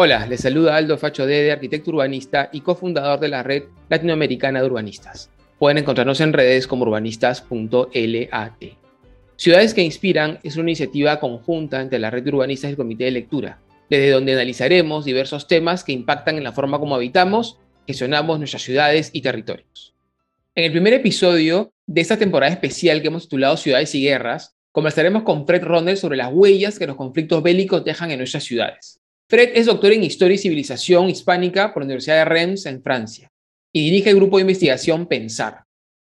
Hola, les saluda Aldo Facho Dede, arquitecto urbanista y cofundador de la red latinoamericana de urbanistas. Pueden encontrarnos en redes como urbanistas.lat. Ciudades que Inspiran es una iniciativa conjunta entre la red de urbanistas y el comité de lectura, desde donde analizaremos diversos temas que impactan en la forma como habitamos, gestionamos nuestras ciudades y territorios. En el primer episodio de esta temporada especial que hemos titulado Ciudades y Guerras, conversaremos con Fred Rondel sobre las huellas que los conflictos bélicos dejan en nuestras ciudades. Fred es doctor en Historia y Civilización Hispánica por la Universidad de Reims en Francia y dirige el grupo de investigación Pensar.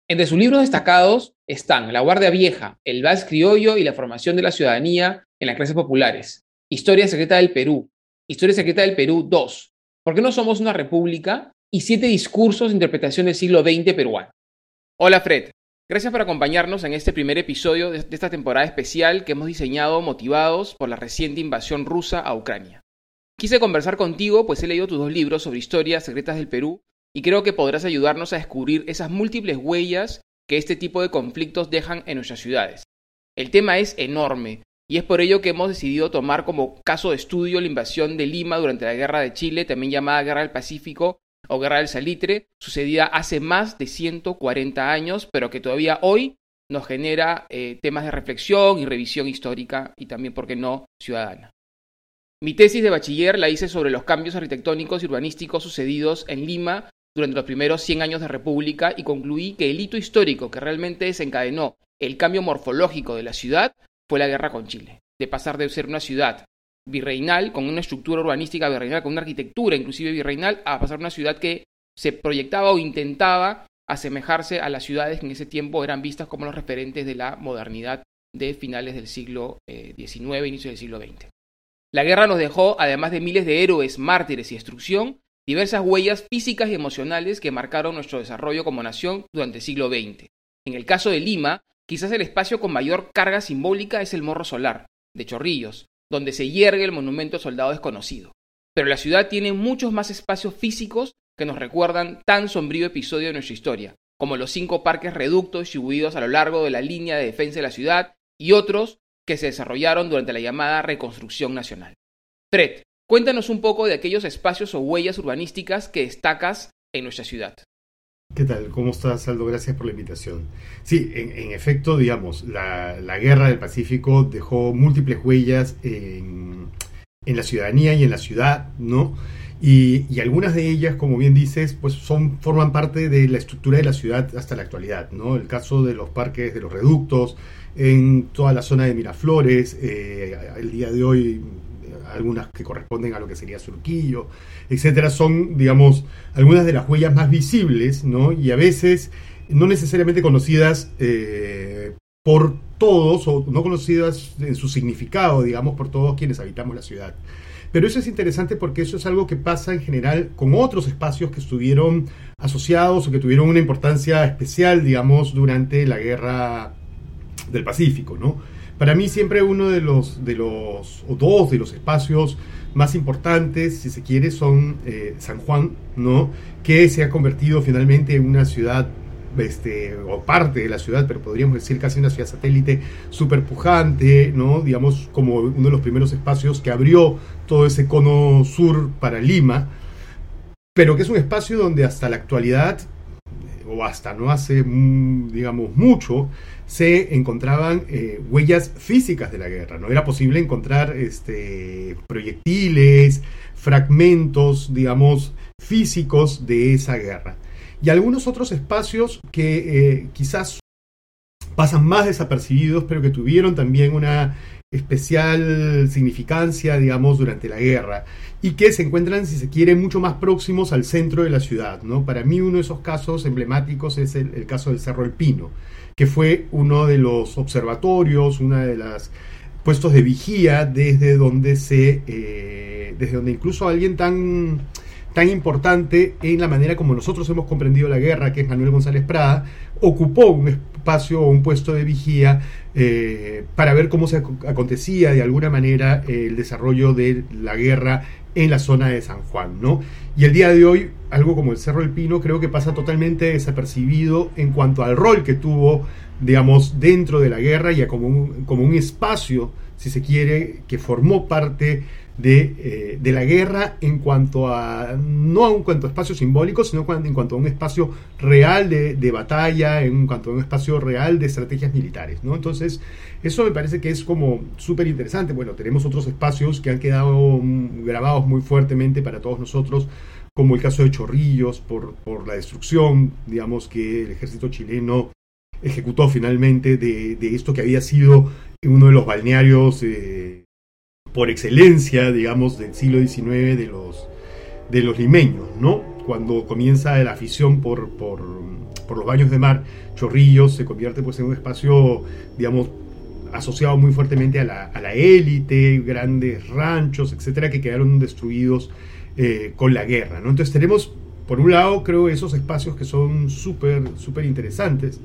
Entre sus libros destacados están La Guardia Vieja, El Vals Criollo y la formación de la ciudadanía en las clases populares, Historia Secreta del Perú, Historia Secreta del Perú 2, ¿Por qué no somos una república? y siete discursos de interpretación del siglo XX peruano. Hola Fred, gracias por acompañarnos en este primer episodio de esta temporada especial que hemos diseñado motivados por la reciente invasión rusa a Ucrania. Quise conversar contigo, pues he leído tus dos libros sobre historias secretas del Perú y creo que podrás ayudarnos a descubrir esas múltiples huellas que este tipo de conflictos dejan en nuestras ciudades. El tema es enorme y es por ello que hemos decidido tomar como caso de estudio la invasión de Lima durante la Guerra de Chile, también llamada Guerra del Pacífico o Guerra del Salitre, sucedida hace más de 140 años, pero que todavía hoy nos genera eh, temas de reflexión y revisión histórica y también, ¿por qué no?, ciudadana. Mi tesis de bachiller la hice sobre los cambios arquitectónicos y urbanísticos sucedidos en Lima durante los primeros 100 años de República y concluí que el hito histórico que realmente desencadenó el cambio morfológico de la ciudad fue la guerra con Chile, de pasar de ser una ciudad virreinal, con una estructura urbanística virreinal, con una arquitectura inclusive virreinal, a pasar a una ciudad que se proyectaba o intentaba asemejarse a las ciudades que en ese tiempo eran vistas como los referentes de la modernidad de finales del siglo XIX, eh, inicio del siglo XX. La guerra nos dejó, además de miles de héroes, mártires y destrucción, diversas huellas físicas y emocionales que marcaron nuestro desarrollo como nación durante el siglo XX. En el caso de Lima, quizás el espacio con mayor carga simbólica es el Morro Solar, de Chorrillos, donde se hiergue el monumento al soldado desconocido. Pero la ciudad tiene muchos más espacios físicos que nos recuerdan tan sombrío episodio de nuestra historia, como los cinco parques reductos distribuidos a lo largo de la línea de defensa de la ciudad y otros que se desarrollaron durante la llamada Reconstrucción Nacional. Fred, cuéntanos un poco de aquellos espacios o huellas urbanísticas que destacas en nuestra ciudad. ¿Qué tal? ¿Cómo estás, Aldo? Gracias por la invitación. Sí, en, efecto, digamos, la, guerra del Pacífico dejó múltiples huellas en, la ciudadanía y en la ciudad, ¿no? Y, algunas de ellas, como bien dices, pues son, forman parte de la estructura de la ciudad hasta la actualidad, ¿no? El caso de los parques de los reductos, en toda la zona de Miraflores, eh, el día de hoy algunas que corresponden a lo que sería Surquillo, etcétera, son, digamos, algunas de las huellas más visibles, ¿no? Y a veces no necesariamente conocidas eh, por todos, o no conocidas en su significado, digamos, por todos quienes habitamos la ciudad. Pero eso es interesante porque eso es algo que pasa en general con otros espacios que estuvieron asociados o que tuvieron una importancia especial, digamos, durante la guerra del Pacífico, ¿no? Para mí siempre uno de los, de los, o dos de los espacios más importantes, si se quiere, son eh, San Juan, ¿no? Que se ha convertido finalmente en una ciudad este, o parte de la ciudad, pero podríamos decir casi una ciudad satélite súper pujante, ¿no? digamos como uno de los primeros espacios que abrió todo ese cono sur para Lima, pero que es un espacio donde hasta la actualidad, o hasta no hace, mm, digamos, mucho, se encontraban eh, huellas físicas de la guerra. No era posible encontrar este, proyectiles, fragmentos, digamos, físicos de esa guerra. Y algunos otros espacios que eh, quizás pasan más desapercibidos, pero que tuvieron también una especial significancia, digamos, durante la guerra y que se encuentran, si se quiere, mucho más próximos al centro de la ciudad. ¿no? Para mí uno de esos casos emblemáticos es el, caso del Cerro El Pino que fue uno de los observatorios, una de las puestos de vigía desde donde se, eh, desde donde incluso alguien tan, tan importante en la manera como nosotros hemos comprendido la guerra, que es Manuel González Prada, ocupó un espacio o un puesto de vigía eh, para ver cómo se acontecía de alguna manera el desarrollo de la guerra en la zona de San Juan, ¿no? Y el día de hoy, algo como el Cerro del Pino creo que pasa totalmente desapercibido en cuanto al rol que tuvo, digamos, dentro de la guerra y como un, como un espacio, si se quiere, que formó parte eh, de, la guerra en cuanto a, no en cuanto a espacio simbólico, sino en cuanto a un espacio real de, batalla, en cuanto a un espacio real de estrategias militares, ¿no? Entonces, eso me parece que es como súper interesante. Bueno, tenemos otros espacios que han quedado mm, grabados muy fuertemente para todos nosotros, como el caso de Chorrillos, por, por la destrucción, digamos, que el ejército chileno ejecutó finalmente de, esto que había sido uno de los balnearios eh, por excelencia, digamos, del siglo XIX de los, de los limeños, ¿no? Cuando comienza la afición por, por, los baños de mar, Chorrillos se convierte pues en un espacio, digamos, asociado muy fuertemente a la, élite, grandes ranchos, etcétera, que quedaron destruidos eh, con la guerra, ¿no? Entonces tenemos, por un lado, creo, esos espacios que son súper, súper interesantes,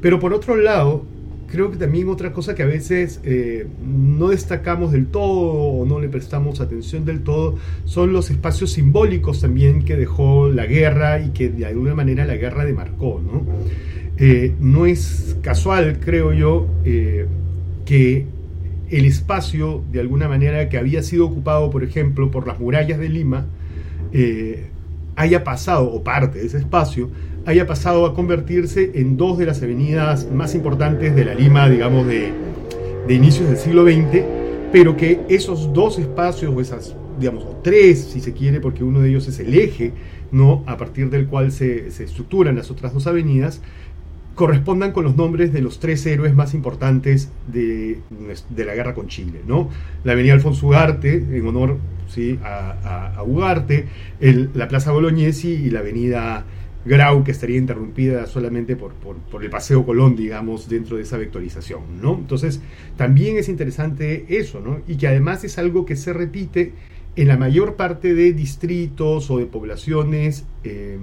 pero por otro lado, creo que también otra cosa que a veces eh, no destacamos del todo o no le prestamos atención del todo son los espacios simbólicos también que dejó la guerra y que de alguna manera la guerra demarcó. No, eh, no es casual, creo yo, eh, que el espacio de alguna manera que había sido ocupado, por ejemplo, por las murallas de Lima, haya pasado, o parte de ese espacio, haya pasado a convertirse en dos de las avenidas más importantes de la Lima, digamos, de, inicios del siglo XX, pero que esos dos espacios, o esas, digamos, o tres, si se quiere, porque uno de ellos es el eje, ¿no? a partir del cual se, se estructuran las otras dos avenidas, correspondan con los nombres de los tres héroes más importantes de, de la guerra con Chile. ¿no? La avenida Alfonso Ugarte, en honor ¿sí? a, a, Ugarte, la Plaza Bolognesi y la avenida Grau, que estaría interrumpida solamente por, por, el Paseo Colón, digamos, dentro de esa vectorización. ¿no? Entonces, también es interesante eso, ¿no? y que además es algo que se repite en la mayor parte de distritos o de poblaciones eh,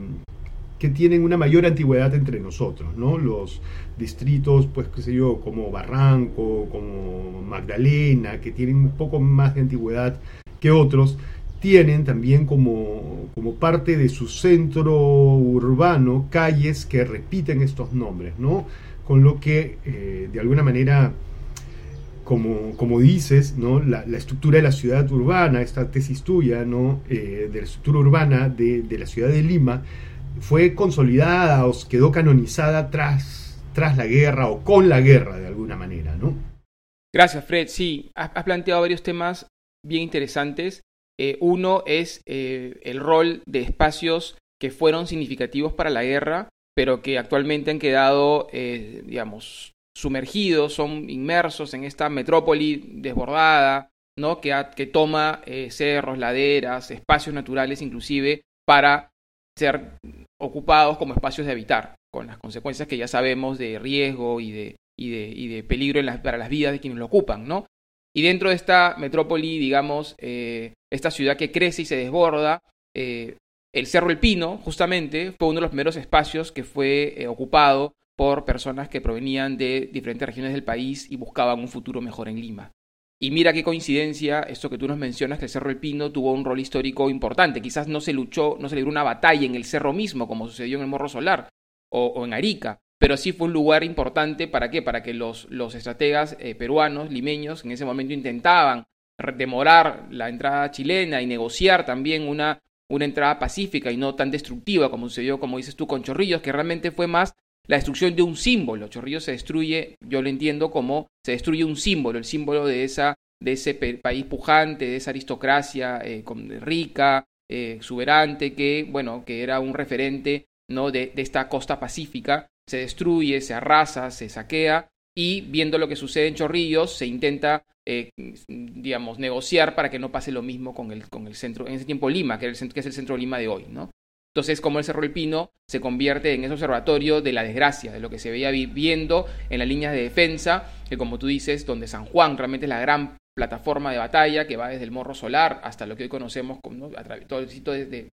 que tienen una mayor antigüedad entre nosotros, ¿no? Los distritos, pues, qué sé yo, como Barranco, como Magdalena, que tienen un poco más de antigüedad que otros, tienen también como, como parte de su centro urbano calles que repiten estos nombres, ¿no? Con lo que, eh, de alguna manera, como, como dices, ¿no? La, estructura de la ciudad urbana, esta tesis tuya, ¿no? Eh, de la estructura urbana de, de la ciudad de Lima, fue consolidada o quedó canonizada tras, tras la guerra o con la guerra de alguna manera, ¿no? Gracias, Fred. Sí, has, planteado varios temas bien interesantes. Eh, uno es eh, el rol de espacios que fueron significativos para la guerra, pero que actualmente han quedado, eh, digamos, sumergidos, son inmersos en esta metrópoli desbordada, ¿no? que, toma cerros, laderas, espacios naturales inclusive para ser ocupados como espacios de habitar, con las consecuencias que ya sabemos de riesgo y de, y de, y de peligro para las vidas de quienes lo ocupan, ¿no? Y dentro de esta metrópoli, digamos, eh, esta ciudad que crece y se desborda, eh, el Cerro El Pino, justamente, fue uno de los primeros espacios que fue eh, ocupado por personas que provenían de diferentes regiones del país y buscaban un futuro mejor en Lima. Y mira qué coincidencia, esto que tú nos mencionas, que el Cerro El Pino tuvo un rol histórico importante. Quizás no se luchó, no se libró una batalla en el cerro mismo, como sucedió en el Morro Solar o, en Arica, pero sí fue un lugar importante para qué? Para que los, los estrategas eh, peruanos, limeños, en ese momento intentaban demorar la entrada chilena y negociar también una, una entrada pacífica y no tan destructiva como sucedió, como dices tú, con Chorrillos, que realmente fue más la destrucción de un símbolo. Chorrillos se destruye, yo lo entiendo como se destruye un símbolo, el símbolo de, esa, de ese país pujante, de esa aristocracia eh, rica, eh, exuberante, que, bueno, que era un referente ¿no? de, esta costa pacífica. Se destruye, se arrasa, se saquea y viendo lo que sucede en Chorrillos se intenta eh, digamos, negociar para que no pase lo mismo con el, con el centro, en ese tiempo Lima, que, es el centro de Lima de hoy, ¿no? Entonces, como el Cerro El Pino se convierte en ese observatorio de la desgracia, de lo que se veía viviendo en las líneas de defensa, que como tú dices, donde San Juan realmente es la gran plataforma de batalla que va desde el Morro Solar hasta lo que hoy conocemos como a través todo el sitio de,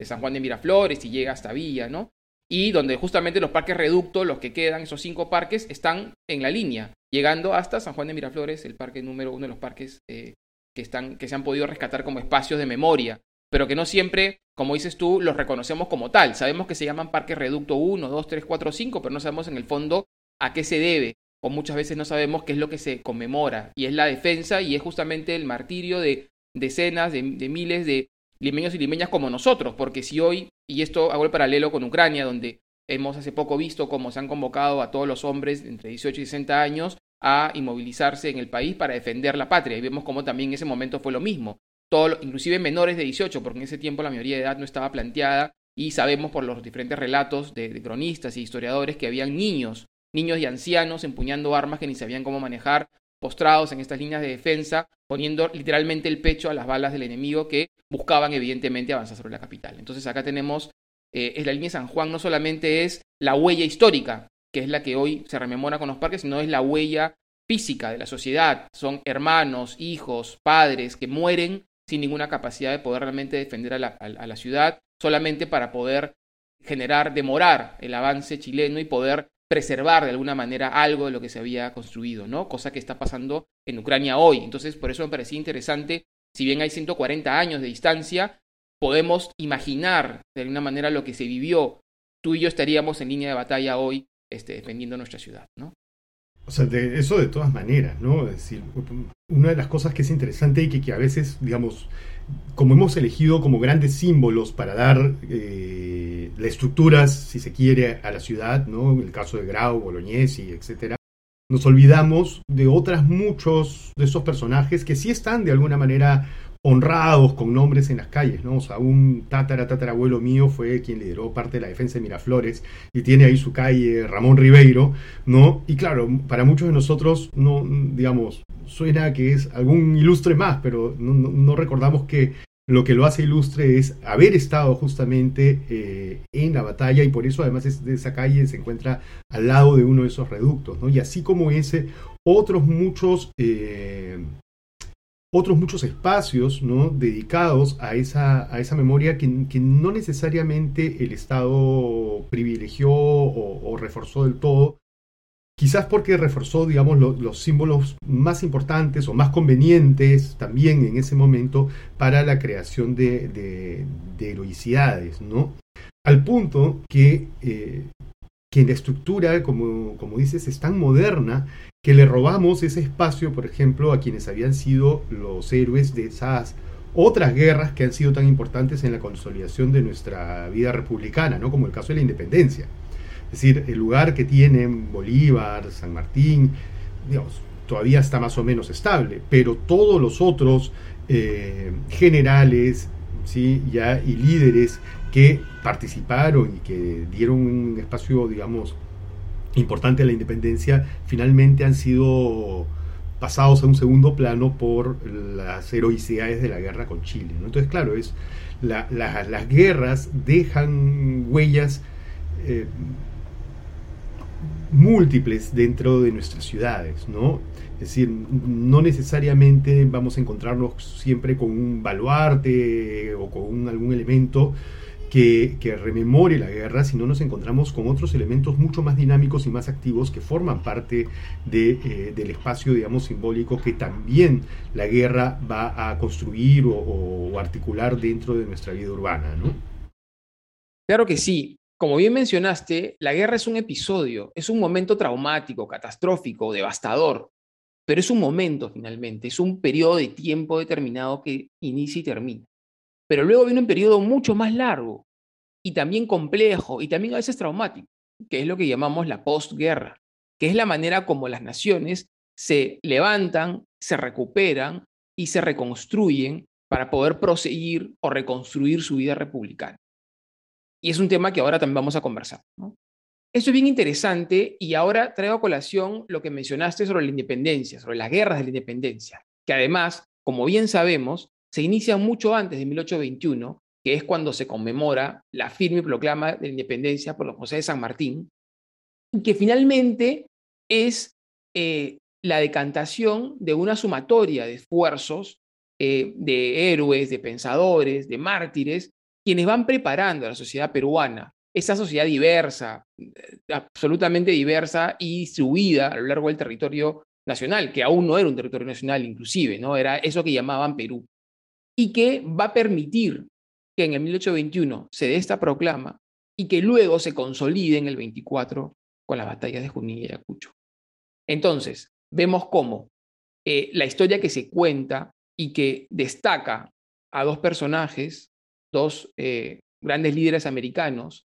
San Juan de Miraflores y llega hasta Villa, ¿no? Y donde justamente los parques reducto, los que quedan, esos cinco parques, están en la línea, llegando hasta San Juan de Miraflores, el parque número uno de los parques eh, que, están, que se han podido rescatar como espacios de memoria, pero que no siempre, como dices tú, los reconocemos como tal. Sabemos que se llaman parques reducto 1, 2, 3, 4, 5, pero no sabemos en el fondo a qué se debe, o muchas veces no sabemos qué es lo que se conmemora, y es la defensa y es justamente el martirio de decenas, de, de miles de limeños y limeñas como nosotros, porque si hoy, y esto hago el paralelo con Ucrania, donde hemos hace poco visto cómo se han convocado a todos los hombres entre 18 y 60 años a inmovilizarse en el país para defender la patria, y vemos cómo también en ese momento fue lo mismo, todo, inclusive menores de 18, porque en ese tiempo la mayoría de edad no estaba planteada, y sabemos por los diferentes relatos de, de cronistas y historiadores que habían niños, niños y ancianos empuñando armas que ni sabían cómo manejar, postrados en estas líneas de defensa, poniendo literalmente el pecho a las balas del enemigo que buscaban evidentemente avanzar sobre la capital. Entonces acá tenemos, eh, es la línea de San Juan no solamente es la huella histórica, que es la que hoy se rememora con los parques, sino es la huella física de la sociedad. Son hermanos, hijos, padres que mueren sin ninguna capacidad de poder realmente defender a la, a la ciudad, solamente para poder generar, demorar el avance chileno y poder preservar de alguna manera algo de lo que se había construido, ¿no? Cosa que está pasando en Ucrania hoy. Entonces, por eso me parecía interesante, si bien hay 140 años de distancia, podemos imaginar de alguna manera lo que se vivió. Tú y yo estaríamos en línea de batalla hoy este, defendiendo nuestra ciudad, ¿no? O sea, de eso de todas maneras, ¿no? Es decir, una de las cosas que es interesante y que a veces, digamos, como hemos elegido como grandes símbolos para dar eh, las estructuras, si se quiere, a la ciudad, ¿no? En el caso de Grau, Bolognesi, etcétera, nos olvidamos de otras muchos de esos personajes que sí están de alguna manera honrados con nombres en las calles, ¿no? O sea, un tatara tatarabuelo mío fue quien lideró parte de la defensa de Miraflores y tiene ahí su calle Ramón Ribeiro, ¿no? Y claro, para muchos de nosotros no digamos, suena que es algún ilustre más, pero no, recordamos que lo que lo hace ilustre es haber estado justamente eh, en la batalla y por eso además de esa calle se encuentra al lado de uno de esos reductos, ¿no? Y así como ese, otros muchos, eh, otros muchos espacios, ¿no? Dedicados a esa, a esa memoria que, no necesariamente el Estado privilegió o reforzó del todo, Quizás porque reforzó, digamos, los símbolos más importantes o más convenientes también en ese momento para la creación de, heroicidades, ¿no? Al punto que, eh, que la estructura, como, como dices, es tan moderna que le robamos ese espacio, por ejemplo, a quienes habían sido los héroes de esas otras guerras que han sido tan importantes en la consolidación de nuestra vida republicana, ¿no? Como el caso de la independencia. Es decir, el lugar que tienen Bolívar, San Martín, digamos, todavía está más o menos estable, pero todos los otros eh, generales ¿sí? ya, y líderes que participaron y que dieron un espacio, digamos, importante a la independencia, finalmente han sido pasados a un segundo plano por las heroicidades de la guerra con Chile. Entonces, claro, es las guerras dejan huellas eh, múltiples dentro de nuestras ciudades, ¿no? Es decir, no necesariamente vamos a encontrarnos siempre con un baluarte o con algún elemento que, rememore la guerra, sino nos encontramos con otros elementos mucho más dinámicos y más activos que forman parte eh, del espacio, digamos, simbólico que también la guerra va a construir o, o articular dentro de nuestra vida urbana, ¿no? Claro que sí. Como bien mencionaste, la guerra es un episodio, es un momento traumático, catastrófico, devastador, pero es un momento finalmente, es un periodo de tiempo determinado que inicia y termina. Pero luego viene un periodo mucho más largo y también complejo y también a veces traumático, que es lo que llamamos la postguerra, que es la manera como las naciones se levantan, se recuperan y se reconstruyen para poder proseguir o reconstruir su vida republicana. Y es un tema que ahora también vamos a conversar. Eso es bien interesante y ahora traigo a colación lo que mencionaste sobre la independencia, sobre las guerras de la independencia, que además, como bien sabemos, se inician mucho antes de 1821, que es cuando se conmemora la firme proclama de la independencia por los José de San Martín, y que finalmente es eh, la decantación de una sumatoria de esfuerzos eh, de héroes, de pensadores, de mártires, quienes van preparando a la sociedad peruana esa sociedad diversa, eh, absolutamente diversa y distribuida a lo largo del territorio nacional, que aún no era un territorio nacional inclusive, ¿no? Era eso que llamaban Perú. Y que va a permitir que en el 1821 se dé esta proclama y que luego se consolide en el 24 con las batallas de Junín y Ayacucho. Entonces, vemos cómo eh, la historia que se cuenta y que destaca a dos personajes, dos eh, grandes líderes americanos,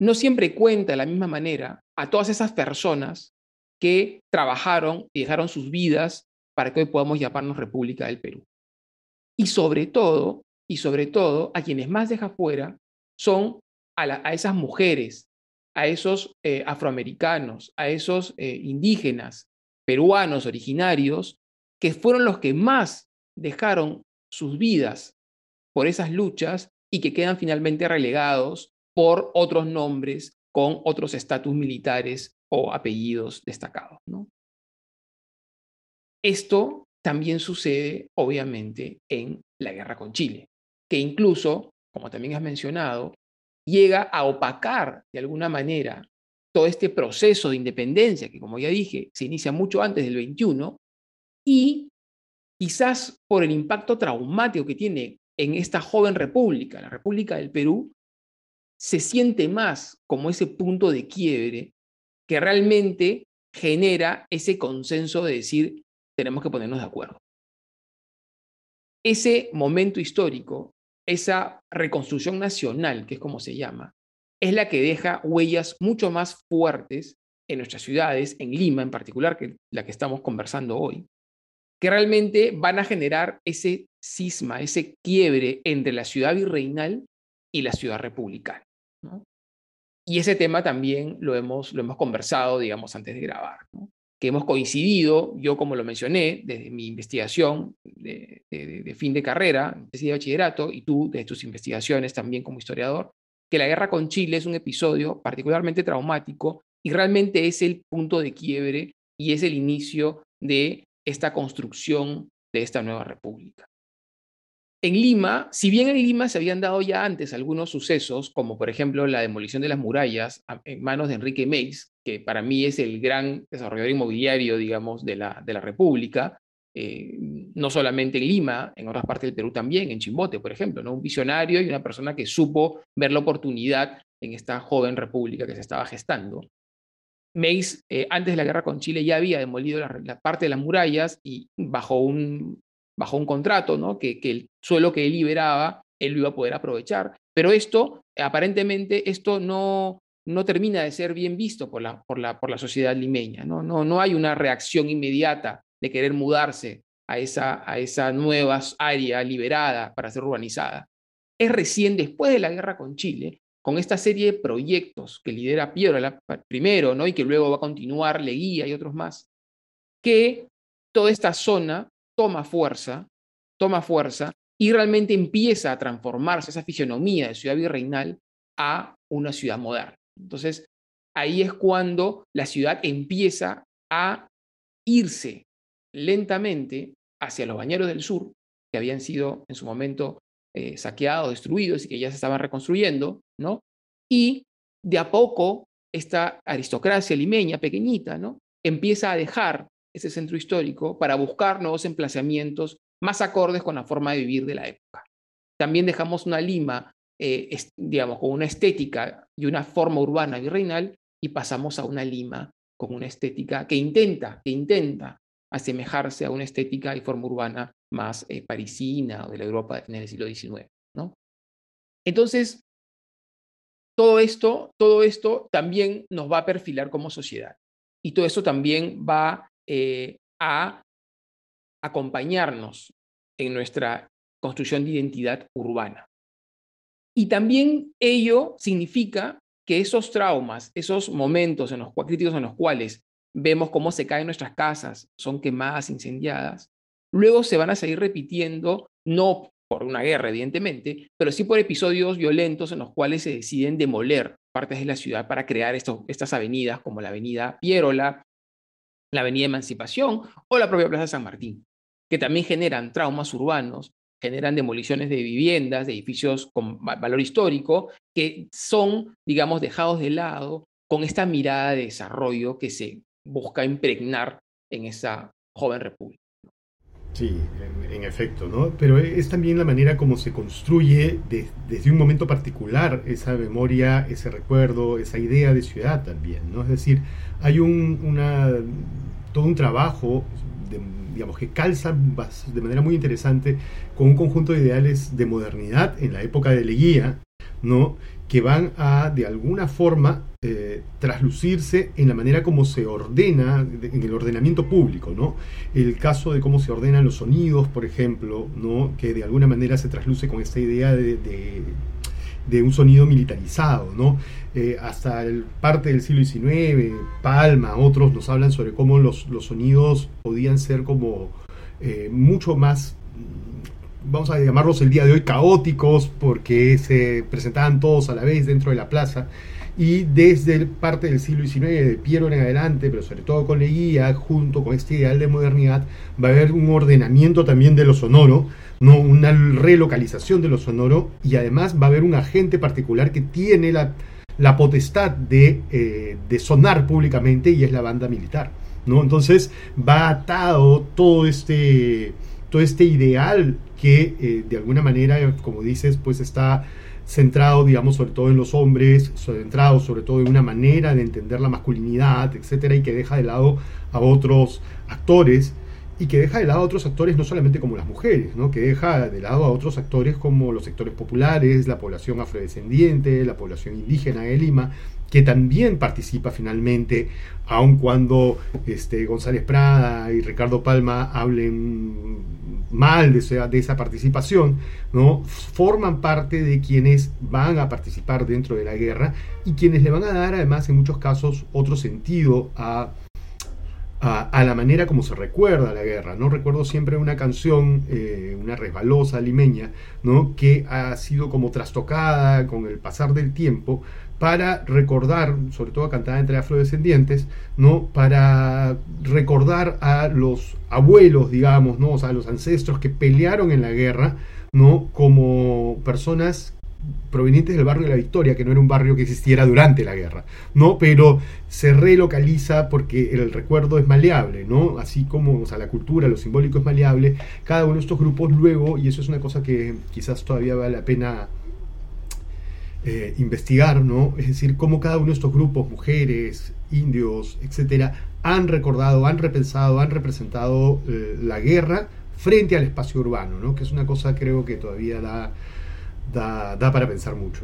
no siempre cuenta de la misma manera a todas esas personas que trabajaron y dejaron sus vidas para que hoy podamos llamarnos República del Perú. Y sobre todo, y sobre todo, a quienes más deja fuera son a, esas mujeres, a esos eh, afroamericanos, a esos eh, indígenas, peruanos originarios, que fueron los que más dejaron sus vidas por esas luchas y que quedan finalmente relegados por otros nombres con otros estatus militares o apellidos destacados. Esto también sucede, obviamente, en la guerra con Chile, que incluso, como también has mencionado, llega a opacar de alguna manera todo este proceso de independencia, que como ya dije, se inicia mucho antes del 21, y quizás por el impacto traumático que tiene en esta joven república, la República del Perú, se siente más como ese punto de quiebre que realmente genera ese consenso de decir, tenemos que ponernos de acuerdo. Ese momento histórico, esa reconstrucción nacional, que es como se llama, es la que deja huellas mucho más fuertes en nuestras ciudades, en Lima en particular, que la que estamos conversando hoy, que realmente van a generar ese cisma, ese quiebre entre la ciudad virreinal y la ciudad republicana. Y ese tema también lo hemos, lo hemos conversado, digamos, antes de grabar, que hemos coincidido, yo como lo mencioné, desde mi investigación de, fin de carrera, de bachillerato, y tú desde tus investigaciones también como historiador, que la guerra con Chile es un episodio particularmente traumático y realmente es el punto de quiebre y es el inicio de esta construcción de esta nueva república. En Lima, si bien en Lima se habían dado ya antes algunos sucesos, como por ejemplo la demolición de las murallas en manos de Enrique Meis, que para mí es el gran desarrollador inmobiliario, digamos, de la, de la República, eh, no solamente en Lima, en otras partes del Perú también, en Chimbote, por ejemplo, ¿no? un visionario y una persona que supo ver la oportunidad en esta joven república que se estaba gestando. Meis, eh, antes de la guerra con Chile, ya había demolido la, parte de las murallas y bajo un bajo un contrato, ¿no? que, el suelo que él liberaba, él lo iba a poder aprovechar. Pero esto, aparentemente, esto no, no termina de ser bien visto por la, por la, por la sociedad limeña. ¿no? No, no hay una reacción inmediata de querer mudarse a esa, a esa nueva área liberada para ser urbanizada. Es recién después de la guerra con Chile, con esta serie de proyectos que lidera Piero primero, ¿no? y que luego va a continuar Leguía y otros más, que toda esta zona toma fuerza, toma fuerza y realmente empieza a transformarse esa fisionomía de ciudad virreinal a una ciudad moderna. Entonces, ahí es cuando la ciudad empieza a irse lentamente hacia los bañeros del sur, que habían sido en su momento eh, saqueados, destruidos y que ya se estaban reconstruyendo, ¿no? Y de a poco esta aristocracia limeña pequeñita, ¿no? Empieza a dejar ese centro histórico para buscar nuevos emplazamientos más acordes con la forma de vivir de la época. También dejamos una Lima, eh, digamos, con una estética y una forma urbana virreinal y pasamos a una Lima con una estética que intenta, que intenta asemejarse a una estética y forma urbana más eh, parisina o de la Europa en el siglo XIX. ¿no? Entonces, todo esto, todo esto también nos va a perfilar como sociedad. Y todo esto también va eh, a acompañarnos en nuestra construcción de identidad urbana. Y también ello significa que esos traumas, esos momentos en los críticos en los cuales vemos cómo se caen nuestras casas, son quemadas, incendiadas, luego se van a seguir repitiendo, no por una guerra, evidentemente, pero sí por episodios violentos en los cuales se deciden demoler partes de la ciudad para crear estas avenidas, como la avenida Pierola, la Avenida Emancipación o la propia Plaza San Martín, que también generan traumas urbanos generan demoliciones de viviendas, de edificios con valor histórico, que son, digamos, dejados de lado con esta mirada de desarrollo que se busca impregnar en esa joven república. Sí, en, efecto, ¿no? Pero es también la manera como se construye desde un momento particular esa memoria, ese recuerdo, esa idea de ciudad también, ¿no? Es decir, hay un, una, todo un trabajo, digamos, que calza de manera muy interesante con un conjunto de ideales de modernidad en la época de Leguía, ¿no? que van a, de alguna forma, eh, traslucirse en la manera como se ordena, en el ordenamiento público, ¿no? El caso de cómo se ordenan los sonidos, por ejemplo, ¿no? Que de alguna manera se trasluce con esta idea de, de, un sonido militarizado, ¿no? Eh, hasta el parte del siglo XIX, Palma, otros nos hablan sobre cómo los, los sonidos podían ser como eh, mucho más vamos a llamarlos el día de hoy caóticos porque se presentaban todos a la vez dentro de la plaza y desde parte del siglo XIX, de Piero en adelante, pero sobre todo con Leguía, junto con este ideal de modernidad, va a haber un ordenamiento también de lo sonoro, no una relocalización de lo sonoro, y además va a haber un agente particular que tiene la, la potestad de, eh, de, sonar públicamente y es la banda militar. ¿no? Entonces va atado todo este, todo este ideal que eh, de alguna manera, como dices, pues está centrado, digamos, sobre todo en los hombres, centrado sobre todo en una manera de entender la masculinidad, etcétera, y que deja de lado a otros actores y que deja de lado a otros actores no solamente como las mujeres, ¿no? que deja de lado a otros actores como los sectores populares, la población afrodescendiente, la población indígena de Lima, que también participa finalmente, aun cuando este, González Prada y Ricardo Palma hablen mal de esa, participación, ¿no? forman parte de quienes van a participar dentro de la guerra y quienes le van a dar además en muchos casos otro sentido a a, la manera como se recuerda la guerra. ¿no? Recuerdo siempre una canción, eh, una resbalosa limeña, ¿no? que ha sido como trastocada con el pasar del tiempo para recordar, sobre todo cantada entre afrodescendientes, ¿no? para recordar a los abuelos, digamos, ¿no? a los ancestros que pelearon en la guerra, ¿no? como personas provenientes del barrio de la Victoria, que no era un barrio que existiera durante la guerra, ¿no? Pero se relocaliza porque el recuerdo es maleable, ¿no? Así como o sea, la cultura, lo simbólico es maleable, cada uno de estos grupos luego, y eso es una cosa que quizás todavía vale la pena eh, investigar, ¿no? Es decir, cómo cada uno de estos grupos, mujeres, indios, etcétera, han recordado, han repensado, han representado eh, la guerra frente al espacio urbano, ¿no? Que es una cosa creo que todavía da da, para pensar mucho.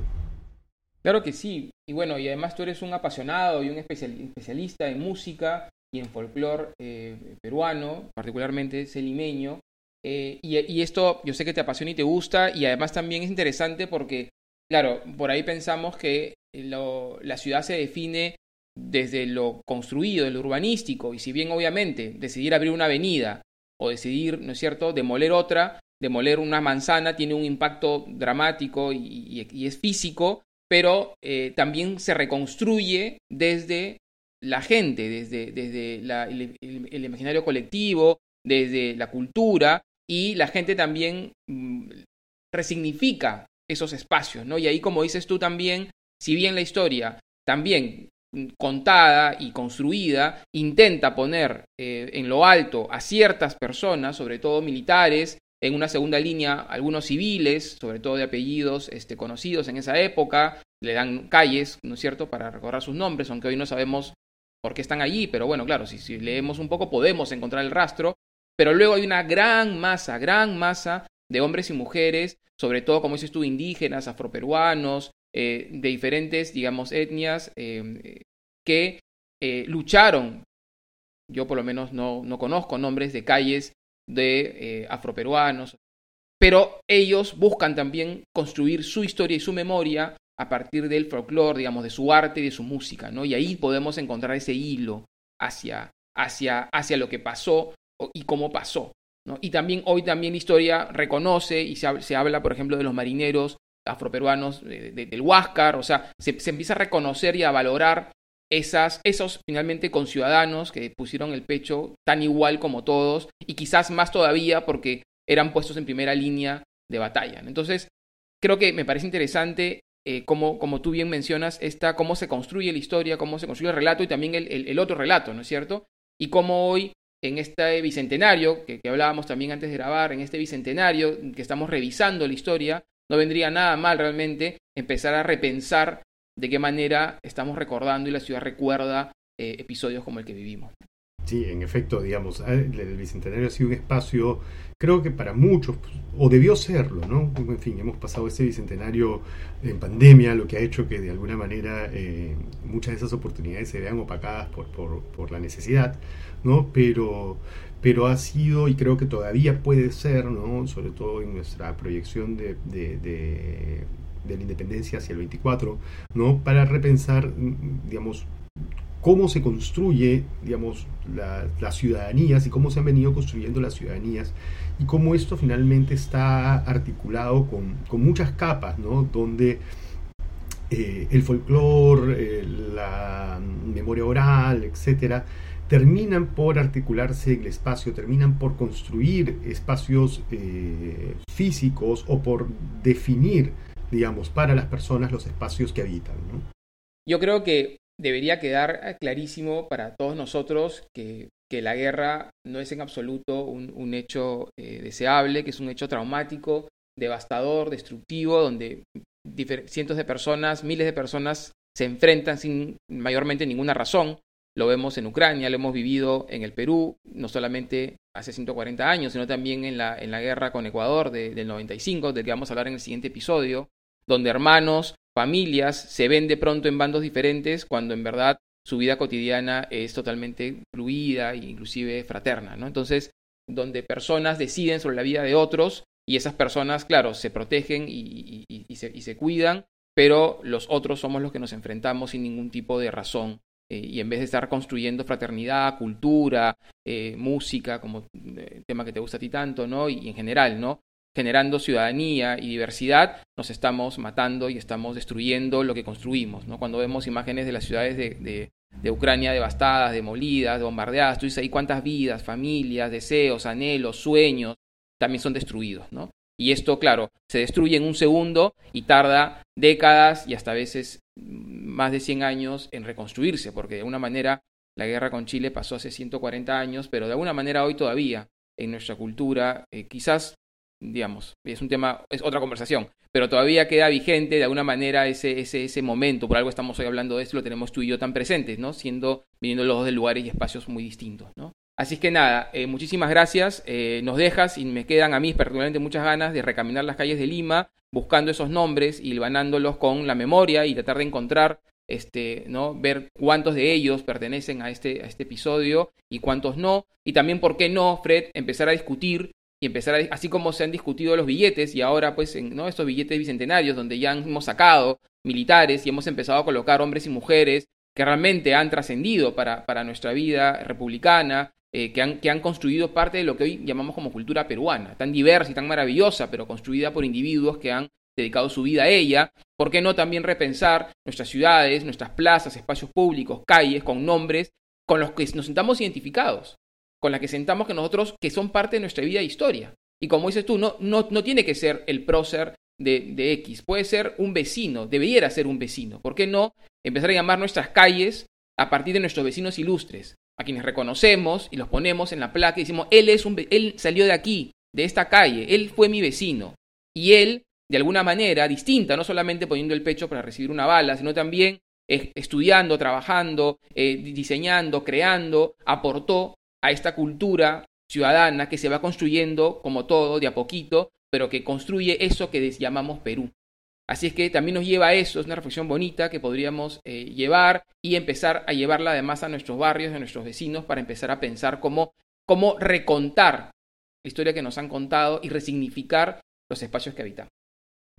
Claro que sí, y bueno, y además tú eres un apasionado y un especialista en música y en folclore eh, peruano, particularmente celimeño, y, esto yo sé que te apasiona y te gusta, y además también es interesante porque, claro, por ahí pensamos que la ciudad se define desde lo construido, lo urbanístico, y si bien obviamente decidir abrir una avenida o decidir, ¿no es cierto?, demoler otra, demoler una manzana tiene un impacto dramático y, es físico, pero eh, también se reconstruye desde la gente, desde, desde el, imaginario colectivo, desde la cultura, y la gente también mm, resignifica esos espacios, ¿no? Y ahí, como dices tú también, si bien la historia también contada y construida intenta poner eh, en lo alto a ciertas personas, sobre todo militares, en una segunda línea algunos civiles, sobre todo de apellidos este, conocidos en esa época, le dan calles, ¿no es cierto?, para recordar sus nombres, aunque hoy no sabemos por qué están allí, pero bueno, claro, si leemos un poco podemos encontrar el rastro, pero luego hay una gran masa, gran masa de hombres y mujeres, sobre todo, como dices tú, indígenas, afroperuanos, eh, de diferentes, digamos, etnias, eh, que eh, lucharon, yo por lo menos no, no conozco nombres de calles de eh, afroperuanos, pero ellos buscan también construir su historia y su memoria a partir del folclore, digamos, de su arte y de su música, ¿no? Y ahí podemos encontrar ese hilo hacia, hacia, hacia lo que pasó y cómo pasó, Y también hoy también la historia reconoce y se, habla, por ejemplo, de los marineros afroperuanos del Huáscar, o sea, se, se, empieza a reconocer y a valorar esas, esos finalmente conciudadanos que pusieron el pecho tan igual como todos y quizás más todavía porque eran puestos en primera línea de batalla. Entonces, creo que me parece interesante eh, como, como tú bien mencionas, esta, cómo se construye la historia, cómo se construye el relato y también el, otro relato, ¿no es cierto? Y cómo hoy, en este bicentenario, que, hablábamos también antes de grabar, en este bicentenario que estamos revisando la historia, no vendría nada mal realmente empezar a repensar de qué manera estamos recordando y la ciudad recuerda eh, episodios como el que vivimos. Sí, en efecto, digamos, ah, el Bicentenario ha sido un espacio, creo que para muchos, o debió serlo, ¿no? En fin, hemos pasado este Bicentenario en pandemia, lo que ha hecho que de alguna manera eh, muchas de esas oportunidades se vean opacadas por, por, la necesidad, ¿no? Pero, pero ha sido, y creo que todavía puede ser, ¿no? Sobre todo en nuestra proyección de, de, de la independencia hacia el 24, ¿no? Para repensar, digamos, cómo se construye, digamos, las ciudadanías y cómo se han venido construyendo las ciudadanías y cómo esto finalmente está articulado con, muchas capas, ¿no? Donde eh, el folclore, eh, la memoria oral, etcétera, terminan por articularse en el espacio, terminan por construir espacios eh, físicos o por definir, digamos, para las personas los espacios que habitan. Yo creo que debería quedar clarísimo para todos nosotros que, la guerra no es en absoluto un, hecho eh, deseable, que es un hecho traumático, devastador, destructivo, donde cientos de personas, miles de personas se enfrentan sin mayormente ninguna razón. Lo vemos en Ucrania, lo hemos vivido en el Perú, no solamente hace 140 años, sino también en la, en la guerra con Ecuador del 95, del que vamos a hablar en el siguiente episodio, donde hermanos familias se ven de pronto en bandos diferentes cuando en verdad su vida cotidiana es totalmente fluida e inclusive fraterna, ¿no? Entonces, donde personas deciden sobre la vida de otros y esas personas, claro, se protegen y, se, cuidan, pero los otros somos los que nos enfrentamos sin ningún tipo de razón. Eh, y en vez de estar construyendo fraternidad, cultura, eh, música, como el eh, tema que te gusta a ti tanto, ¿no? Y, en general, ¿no? generando ciudadanía y diversidad, nos estamos matando y estamos destruyendo lo que construimos. ¿no? Cuando vemos imágenes de las ciudades de, Ucrania devastadas, demolidas, bombardeadas, tú dices ahí cuántas vidas, familias, deseos, anhelos, sueños, también son destruidos. ¿no? Y esto, claro, se destruye en un segundo y tarda décadas y hasta veces más de 100 años en reconstruirse, porque de alguna manera la guerra con Chile pasó hace 140 años, pero de alguna manera hoy todavía en nuestra cultura, eh, quizás digamos, es un tema, es otra conversación, pero todavía queda vigente de alguna manera ese, ese, ese momento, por algo estamos hoy hablando de esto, lo tenemos tú y yo tan presentes, ¿no? Siendo, viniendo los dos de lugares y espacios muy distintos, ¿no? Así que nada, eh, muchísimas gracias, eh, nos dejas y me quedan a mí particularmente muchas ganas de recaminar las calles de Lima, buscando esos nombres y hilvanándolos con la memoria y tratar de encontrar este, ¿no? ver cuántos de ellos pertenecen a este, a este episodio y cuántos no. Y también, ¿por qué no, Fred, empezar a discutir y empezar, así como se han discutido los billetes y ahora pues en ¿no? estos billetes bicentenarios donde ya hemos sacado militares y hemos empezado a colocar hombres y mujeres que realmente han trascendido para, para, nuestra vida republicana, eh, que, han, que han construido parte de lo que hoy llamamos como cultura peruana, tan diversa y tan maravillosa, pero construida por individuos que han dedicado su vida a ella. ¿Por qué no también repensar nuestras ciudades, nuestras plazas, espacios públicos, calles con nombres con los que nos sintamos identificados? con la que sentamos que nosotros, que son parte de nuestra vida e historia. Y como dices tú, no, no, no tiene que ser el prócer de, de, X, puede ser un vecino, debiera ser un vecino. ¿Por qué no empezar a llamar nuestras calles a partir de nuestros vecinos ilustres, a quienes reconocemos y los ponemos en la placa y decimos, él, es un, él salió de aquí, de esta calle, él fue mi vecino. Y él, de alguna manera distinta, no solamente poniendo el pecho para recibir una bala, sino también estudiando, trabajando, eh, diseñando, creando, aportó a esta cultura ciudadana que se va construyendo como todo, de a poquito, pero que construye eso que llamamos Perú. Así es que también nos lleva a eso, es una reflexión bonita que podríamos eh, llevar y empezar a llevarla además a nuestros barrios, a nuestros vecinos, para empezar a pensar cómo, cómo recontar la historia que nos han contado y resignificar los espacios que habitamos.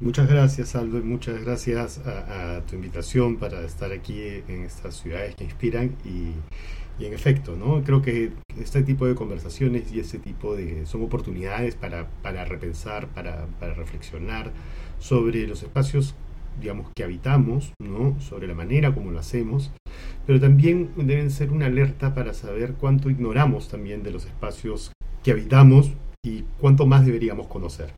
Muchas gracias, Aldo, y muchas gracias a, a tu invitación para estar aquí en estas ciudades que inspiran y y en efecto, ¿no? Creo que este tipo de conversaciones y este tipo de... son oportunidades para, para repensar, para, para, reflexionar sobre los espacios, digamos, que habitamos, ¿no? Sobre la manera como lo hacemos, pero también deben ser una alerta para saber cuánto ignoramos también de los espacios que habitamos y cuánto más deberíamos conocer.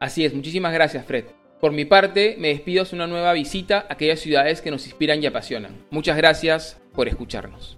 Así es, muchísimas gracias Fred. Por mi parte, me despido hasta una nueva visita a aquellas ciudades que nos inspiran y apasionan. Muchas gracias por escucharnos.